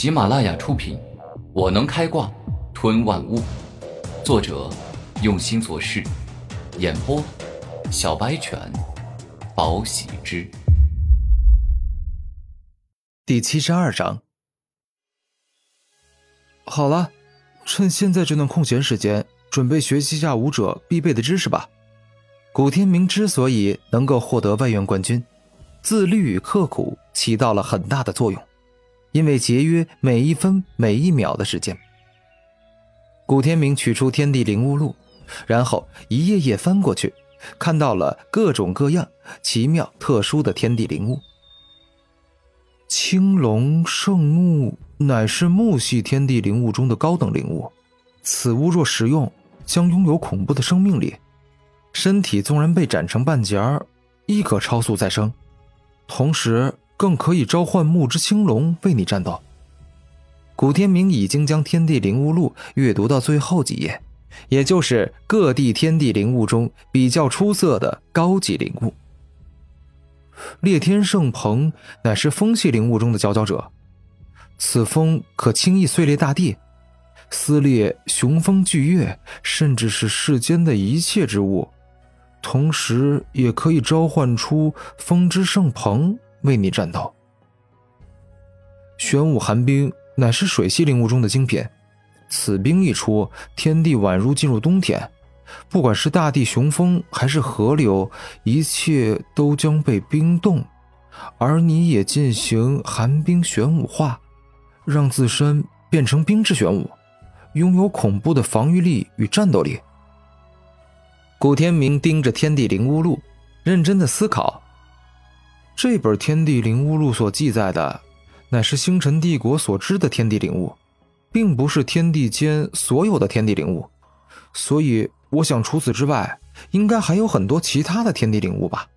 喜马拉雅出品，《我能开挂吞万物》，作者用心做事，演播小白犬，宝喜之。第七十二章。好了，趁现在这段空闲时间，准备学习下武者必备的知识吧。古天明之所以能够获得外院冠军，自律与刻苦起到了很大的作用，因为节约每一分每一秒的时间。古天明取出天地灵物录，然后一页页翻过去，看到了各种各样奇妙特殊的天地灵物。青龙圣木乃是木系天地灵物中的高等灵物，此物若食用，将拥有恐怖的生命力。身体纵然被斩成半截儿，亦可超速再生，同时更可以召唤木之青龙为你战斗。古天明已经将《天地灵物录》阅读到最后几页，也就是各地天地灵物中比较出色的高级灵物。烈天圣鹏乃是风系灵物中的佼佼者，此风可轻易碎裂大地，撕裂雄风巨岳，甚至是世间的一切之物。同时，也可以召唤出风之圣鹏为你战斗。玄武寒冰乃是水系灵物中的精品，此冰一出，天地宛如进入冬天，不管是大地雄风还是河流，一切都将被冰冻，而你也进行寒冰玄武化，让自身变成冰之玄武，拥有恐怖的防御力与战斗力。古天明盯着《天地灵物录》，认真的思考。这本《天地灵物录》所记载的，乃是星辰帝国所知的天地灵物，并不是天地间所有的天地灵物。所以，我想除此之外，应该还有很多其他的天地灵物吧。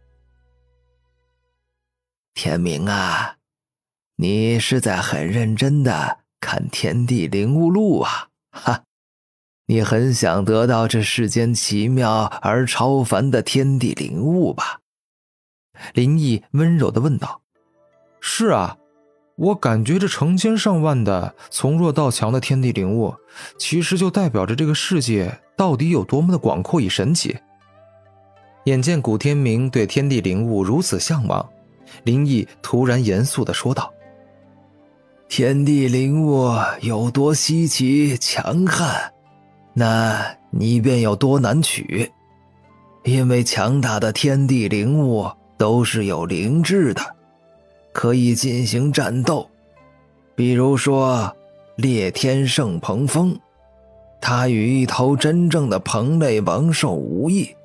天明啊，你是在很认真的看《天地灵物录》啊？哈。你很想得到这世间奇妙而超凡的天地灵物吧？林毅温柔的问道。“是啊，我感觉这成千上万的从弱到强的天地灵物，其实就代表着这个世界到底有多么的广阔与神奇。”眼见古天明对天地灵物如此向往，林毅突然严肃的说道：“天地灵物有多稀奇强悍？”那你便有多难取，因为强大的天地灵物都是有灵智的，可以进行战斗。比如说，烈天圣鹏风，它与一头真正的鹏类王兽无异，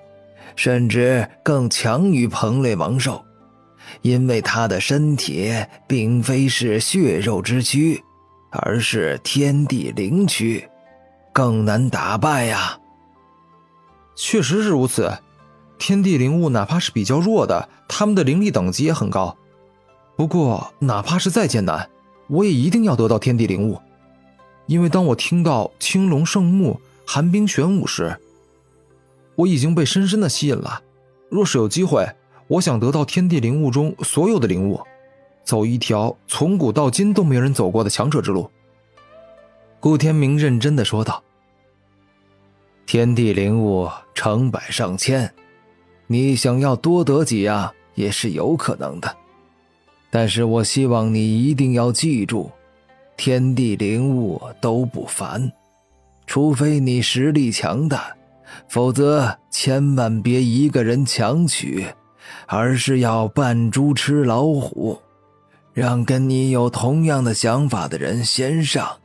甚至更强于鹏类王兽，因为它的身体并非是血肉之躯，而是天地灵躯。更难打败呀！确实是如此，天地灵物哪怕是比较弱的，他们的灵力等级也很高。不过，哪怕是再艰难，我也一定要得到天地灵物，因为当我听到青龙圣木、寒冰玄武时，我已经被深深的吸引了。若是有机会，我想得到天地灵物中所有的灵物，走一条从古到今都没有人走过的强者之路。顾天明认真的说道。天地灵物成百上千，你想要多得几样也是有可能的。但是我希望你一定要记住，天地灵物都不凡，除非你实力强大，否则千万别一个人强取，而是要扮猪吃老虎，让跟你有同样的想法的人先上。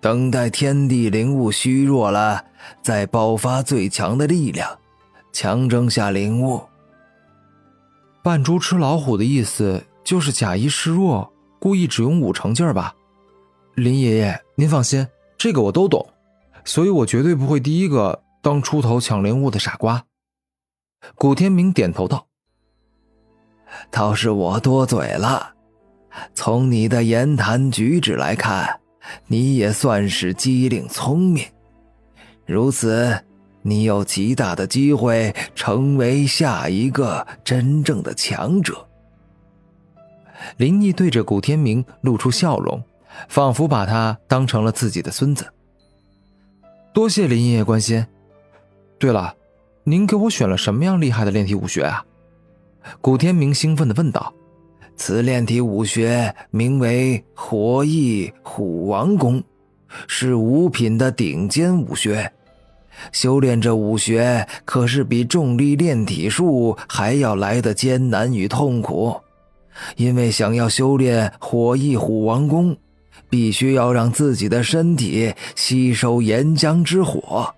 等待天地灵物虚弱了，再爆发最强的力量，强征下灵物。扮猪吃老虎的意思就是假意示弱，故意只用五成劲儿吧？林爷爷，您放心，这个我都懂，所以我绝对不会第一个当出头抢灵物的傻瓜。古天明点头道：“倒是我多嘴了，从你的言谈举止来看。”你也算是机灵聪明，如此，你有极大的机会成为下一个真正的强者。林毅对着古天明露出笑容，仿佛把他当成了自己的孙子。多谢林爷爷关心。对了，您给我选了什么样厉害的炼体武学啊？古天明兴奋地问道。此炼体武学名为火翼虎王功，是五品的顶尖武学。修炼这武学可是比重力炼体术还要来得艰难与痛苦，因为想要修炼火翼虎王功。必须要让自己的身体吸收岩浆之火，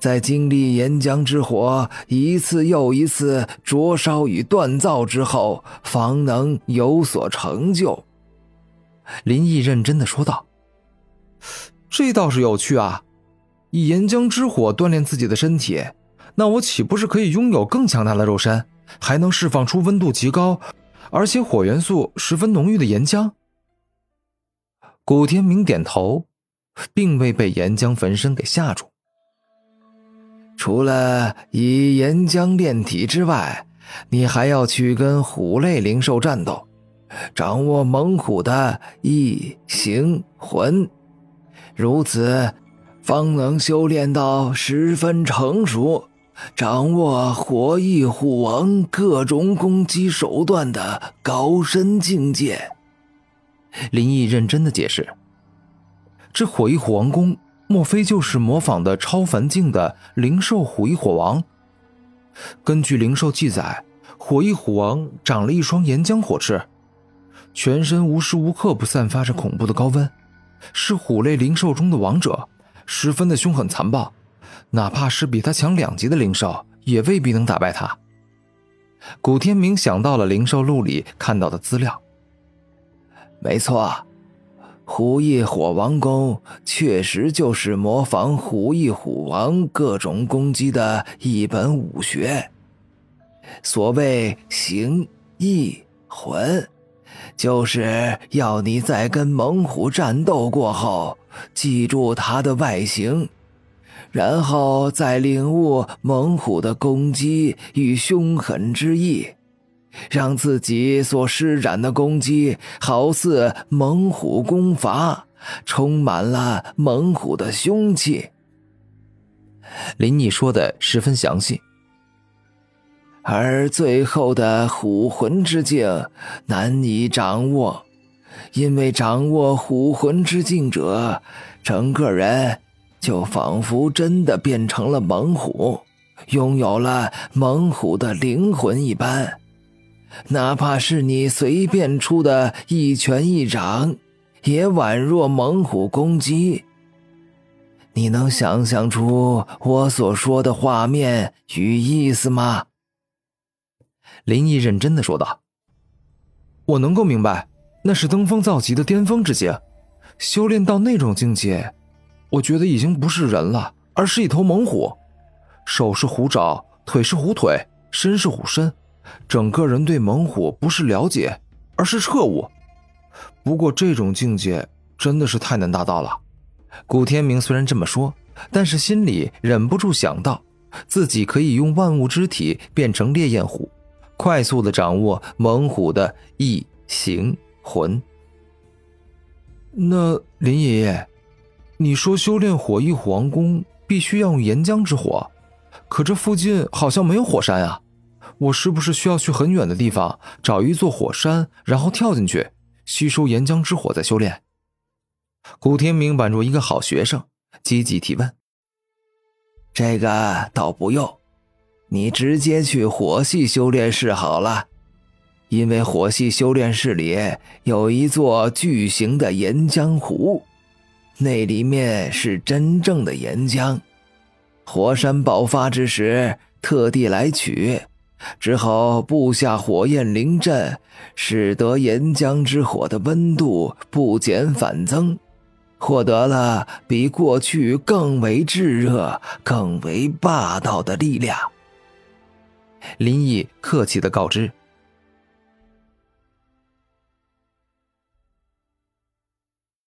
在经历岩浆之火一次又一次灼烧与锻造之后，方能有所成就。林毅认真的说道：“这倒是有趣啊！以岩浆之火锻炼自己的身体，那我岂不是可以拥有更强大的肉身，还能释放出温度极高，而且火元素十分浓郁的岩浆？”古天明点头，并未被岩浆焚身给吓住。除了以岩浆炼体之外，你还要去跟虎类灵兽战斗，掌握猛虎的意形魂，如此方能修炼到十分成熟，掌握火翼虎王各种攻击手段的高深境界。林毅认真的解释：“这火翼虎王功，莫非就是模仿的超凡境的灵兽虎翼火王？根据灵兽记载，火翼虎王长了一双岩浆火翅，全身无时无刻不散发着恐怖的高温，是虎类灵兽中的王者，十分的凶狠残暴，哪怕是比他强两级的灵兽，也未必能打败他。”古天明想到了灵兽录里看到的资料。没错，虎翼火王功确实就是模仿虎翼虎王各种攻击的一本武学。所谓形意魂，就是要你在跟猛虎战斗过后，记住它的外形，然后再领悟猛虎的攻击与凶狠之意。让自己所施展的攻击好似猛虎攻伐，充满了猛虎的凶气。林毅说的十分详细，而最后的虎魂之境难以掌握，因为掌握虎魂之境者，整个人就仿佛真的变成了猛虎，拥有了猛虎的灵魂一般。哪怕是你随便出的一拳一掌，也宛若猛虎攻击。你能想象出我所说的画面与意思吗？林毅认真的说道：“我能够明白，那是登峰造极的巅峰之境。修炼到那种境界，我觉得已经不是人了，而是一头猛虎，手是虎爪，腿是虎腿，身是虎身。”整个人对猛虎不是了解，而是彻悟。不过这种境界真的是太难达到了。古天明虽然这么说，但是心里忍不住想到，自己可以用万物之体变成烈焰虎，快速的掌握猛虎的意形魂。那林爷爷，你说修炼火翼虎王功必须要用岩浆之火，可这附近好像没有火山啊。我是不是需要去很远的地方找一座火山，然后跳进去吸收岩浆之火再修炼？古天明扮作一个好学生，积极提问：“这个倒不用，你直接去火系修炼室好了，因为火系修炼室里有一座巨型的岩浆湖，那里面是真正的岩浆，火山爆发之时特地来取。”之后布下火焰灵阵，使得岩浆之火的温度不减反增，获得了比过去更为炙热、更为霸道的力量。林毅客气地告知。